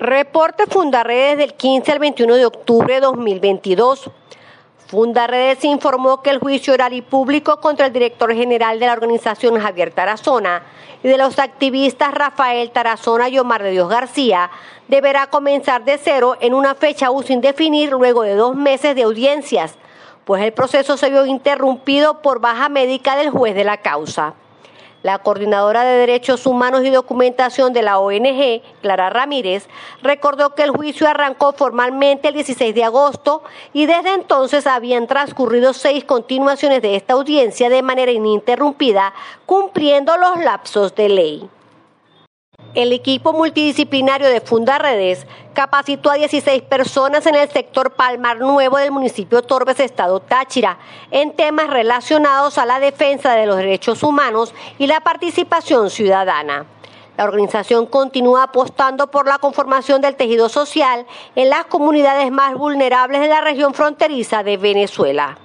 Reporte Fundarredes del 15 al 21 de octubre de 2022. Fundarredes informó que el juicio oral y público contra el director general de la organización Javier Tarazona y de los activistas Rafael Tarazona y Omar de Dios García deberá comenzar de cero en una fecha aún sin definir luego de dos meses de audiencias, pues el proceso se vio interrumpido por baja médica del juez de la causa. La coordinadora de Derechos Humanos y Documentación de la ONG, Clara Ramírez, recordó que el juicio arrancó formalmente el 16 de agosto y desde entonces habían transcurrido seis continuaciones de esta audiencia de manera ininterrumpida, cumpliendo los lapsos de ley. El equipo multidisciplinario de Fundarredes capacitó a 16 personas en el sector Palmar Nuevo del municipio Torbes, Estado Táchira, en temas relacionados a la defensa de los derechos humanos y la participación ciudadana. La organización continúa apostando por la conformación del tejido social en las comunidades más vulnerables de la región fronteriza de Venezuela.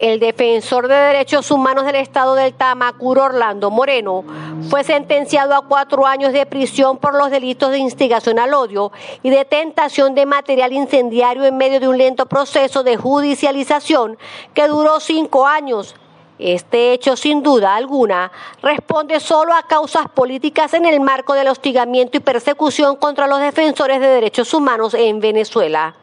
El defensor de derechos humanos del estado del Tamacuro, Orlando Moreno, fue sentenciado a cuatro años de prisión por los delitos de instigación al odio y de tentación de material incendiario en medio de un lento proceso de judicialización que duró cinco años. Este hecho, sin duda alguna, responde solo a causas políticas en el marco del hostigamiento y persecución contra los defensores de derechos humanos en Venezuela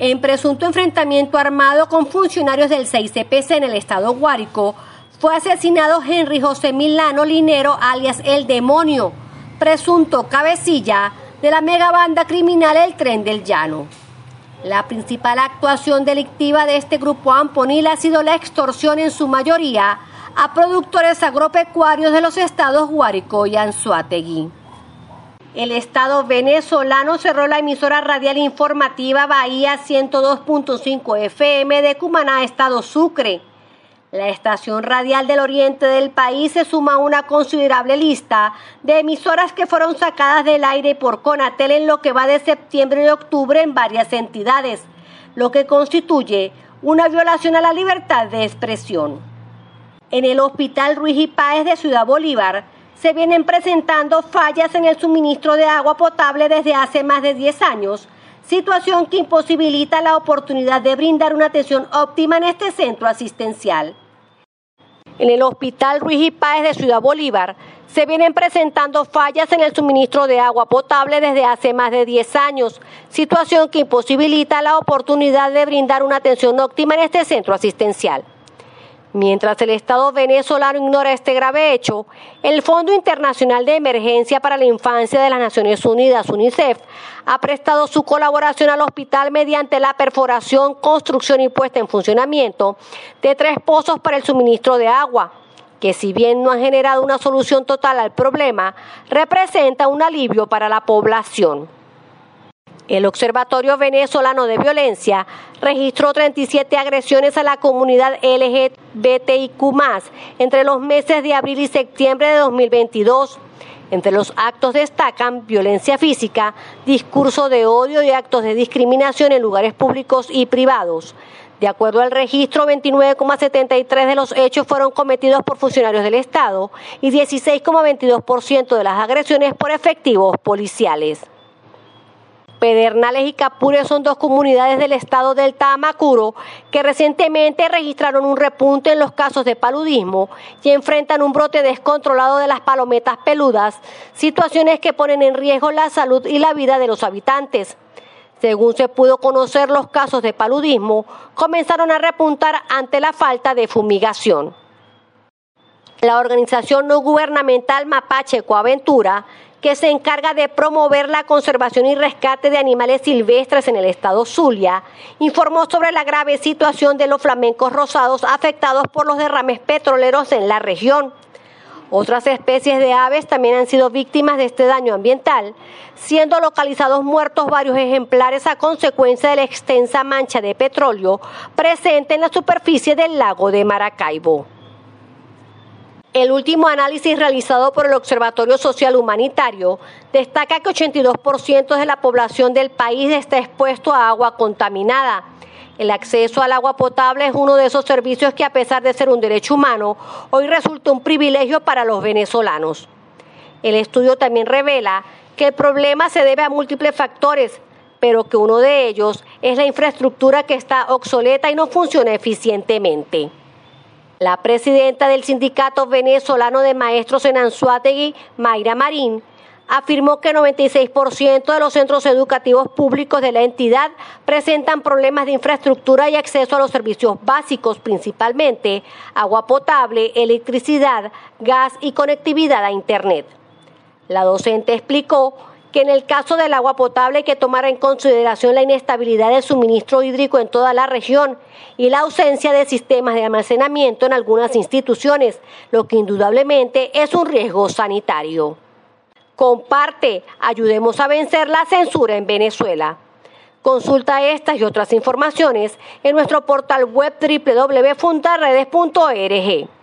en presunto enfrentamiento armado con funcionarios del 6CPC en el estado Guárico, fue asesinado Henry José Milano Linero, alias El Demonio, presunto cabecilla de la megabanda criminal El Tren del Llano. La principal actuación delictiva de este grupo amponil ha sido la extorsión en su mayoría a productores agropecuarios de los estados Guárico y Anzuategui. El Estado venezolano cerró la emisora radial informativa Bahía 102.5 FM de Cumaná, Estado Sucre. La estación radial del oriente del país se suma a una considerable lista de emisoras que fueron sacadas del aire por Conatel en lo que va de septiembre y octubre en varias entidades, lo que constituye una violación a la libertad de expresión. En el Hospital Ruiz y Páez de Ciudad Bolívar, se vienen presentando fallas en el suministro de agua potable desde hace más de 10 años, situación que imposibilita la oportunidad de brindar una atención óptima en este centro asistencial. En el Hospital Ruiz y Páez de Ciudad Bolívar se vienen presentando fallas en el suministro de agua potable desde hace más de 10 años, situación que imposibilita la oportunidad de brindar una atención óptima en este centro asistencial. Mientras el Estado venezolano ignora este grave hecho, el Fondo Internacional de Emergencia para la Infancia de las Naciones Unidas, UNICEF, ha prestado su colaboración al hospital mediante la perforación, construcción y puesta en funcionamiento de tres pozos para el suministro de agua, que si bien no han generado una solución total al problema, representa un alivio para la población. El Observatorio Venezolano de Violencia registró 37 agresiones a la comunidad LGBTIQ entre los meses de abril y septiembre de 2022. Entre los actos destacan violencia física, discurso de odio y actos de discriminación en lugares públicos y privados. De acuerdo al registro, 29,73 de los hechos fueron cometidos por funcionarios del Estado y 16,22% de las agresiones por efectivos policiales. Pedernales y Capure son dos comunidades del estado del Tamacuro que recientemente registraron un repunte en los casos de paludismo y enfrentan un brote descontrolado de las palometas peludas, situaciones que ponen en riesgo la salud y la vida de los habitantes. Según se pudo conocer, los casos de paludismo comenzaron a repuntar ante la falta de fumigación. La organización no gubernamental Mapache Coaventura que se encarga de promover la conservación y rescate de animales silvestres en el estado Zulia, informó sobre la grave situación de los flamencos rosados afectados por los derrames petroleros en la región. Otras especies de aves también han sido víctimas de este daño ambiental, siendo localizados muertos varios ejemplares a consecuencia de la extensa mancha de petróleo presente en la superficie del lago de Maracaibo. El último análisis realizado por el Observatorio Social Humanitario destaca que 82% de la población del país está expuesto a agua contaminada. El acceso al agua potable es uno de esos servicios que a pesar de ser un derecho humano, hoy resulta un privilegio para los venezolanos. El estudio también revela que el problema se debe a múltiples factores, pero que uno de ellos es la infraestructura que está obsoleta y no funciona eficientemente. La presidenta del Sindicato Venezolano de Maestros en Anzuategui, Mayra Marín, afirmó que 96% de los centros educativos públicos de la entidad presentan problemas de infraestructura y acceso a los servicios básicos, principalmente agua potable, electricidad, gas y conectividad a Internet. La docente explicó que en el caso del agua potable hay que tomar en consideración la inestabilidad del suministro hídrico en toda la región y la ausencia de sistemas de almacenamiento en algunas instituciones, lo que indudablemente es un riesgo sanitario. Comparte, ayudemos a vencer la censura en Venezuela. Consulta estas y otras informaciones en nuestro portal web www.fundaredes.org.